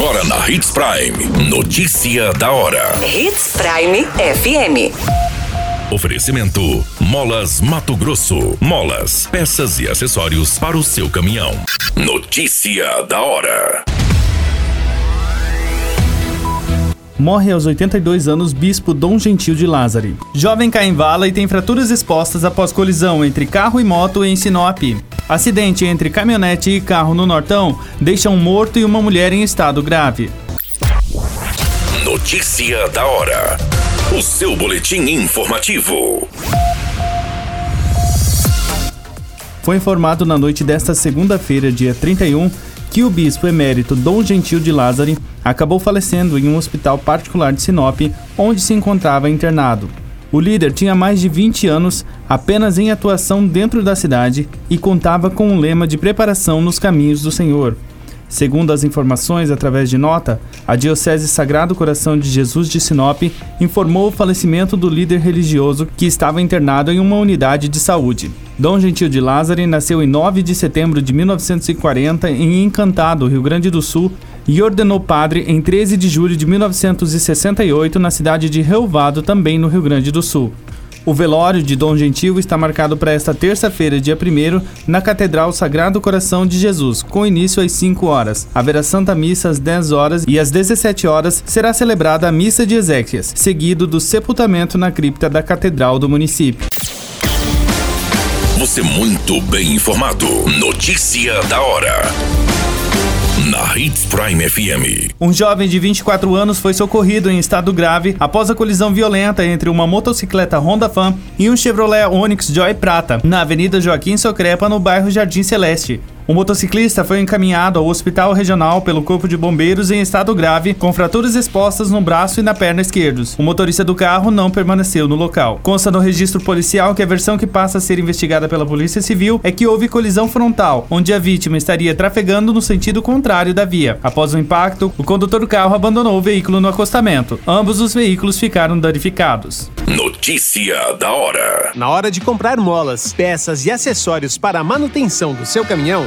Agora na Hits Prime. Notícia da hora. Hits Prime FM. Oferecimento: Molas Mato Grosso. Molas, peças e acessórios para o seu caminhão. Notícia da hora. Morre aos 82 anos Bispo Dom Gentil de Lázari. Jovem cai em vala e tem fraturas expostas após colisão entre carro e moto em Sinop. Acidente entre caminhonete e carro no Nortão deixa um morto e uma mulher em estado grave. Notícia da hora. O seu boletim informativo. Foi informado na noite desta segunda-feira, dia 31, que o bispo emérito Dom Gentil de Lázari acabou falecendo em um hospital particular de Sinop, onde se encontrava internado. O líder tinha mais de 20 anos apenas em atuação dentro da cidade e contava com um lema de preparação nos caminhos do Senhor. Segundo as informações através de nota, a Diocese Sagrado Coração de Jesus de Sinop informou o falecimento do líder religioso que estava internado em uma unidade de saúde. Dom Gentil de Lázaro nasceu em 9 de setembro de 1940 em Encantado, Rio Grande do Sul, e ordenou padre em 13 de julho de 1968 na cidade de Relvado, também no Rio Grande do Sul. O velório de Dom Gentil está marcado para esta terça-feira, dia 1 na Catedral Sagrado Coração de Jesus, com início às 5 horas. Haverá Santa Missa às 10 horas e às 17 horas será celebrada a Missa de Exéquias, seguido do sepultamento na cripta da Catedral do município. Você muito bem informado. Notícia da hora Hits Prime FM. Um jovem de 24 anos foi socorrido em estado grave após a colisão violenta entre uma motocicleta Honda Fan e um Chevrolet Onix Joy Prata na Avenida Joaquim Socrepa, no bairro Jardim Celeste. O motociclista foi encaminhado ao hospital regional pelo Corpo de Bombeiros em estado grave, com fraturas expostas no braço e na perna esquerdos. O motorista do carro não permaneceu no local. Consta no registro policial que a versão que passa a ser investigada pela Polícia Civil é que houve colisão frontal, onde a vítima estaria trafegando no sentido contrário da via. Após o impacto, o condutor do carro abandonou o veículo no acostamento. Ambos os veículos ficaram danificados. Notícia da hora. Na hora de comprar molas, peças e acessórios para a manutenção do seu caminhão,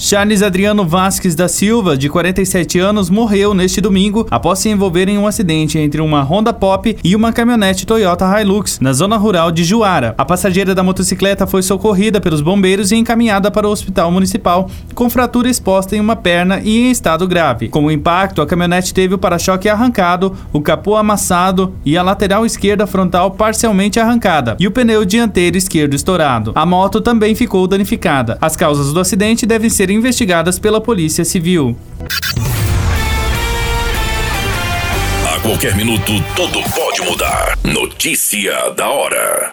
Charles Adriano Vasques da Silva, de 47 anos, morreu neste domingo após se envolver em um acidente entre uma Honda Pop e uma caminhonete Toyota Hilux, na zona rural de Juara. A passageira da motocicleta foi socorrida pelos bombeiros e encaminhada para o hospital municipal, com fratura exposta em uma perna e em estado grave. Com o impacto, a caminhonete teve o para-choque arrancado, o capô amassado e a lateral esquerda frontal parcialmente arrancada, e o pneu dianteiro esquerdo estourado. A moto também ficou danificada. As causas do acidente devem ser serem investigadas pela Polícia Civil. A qualquer minuto, tudo pode mudar. Notícia da hora.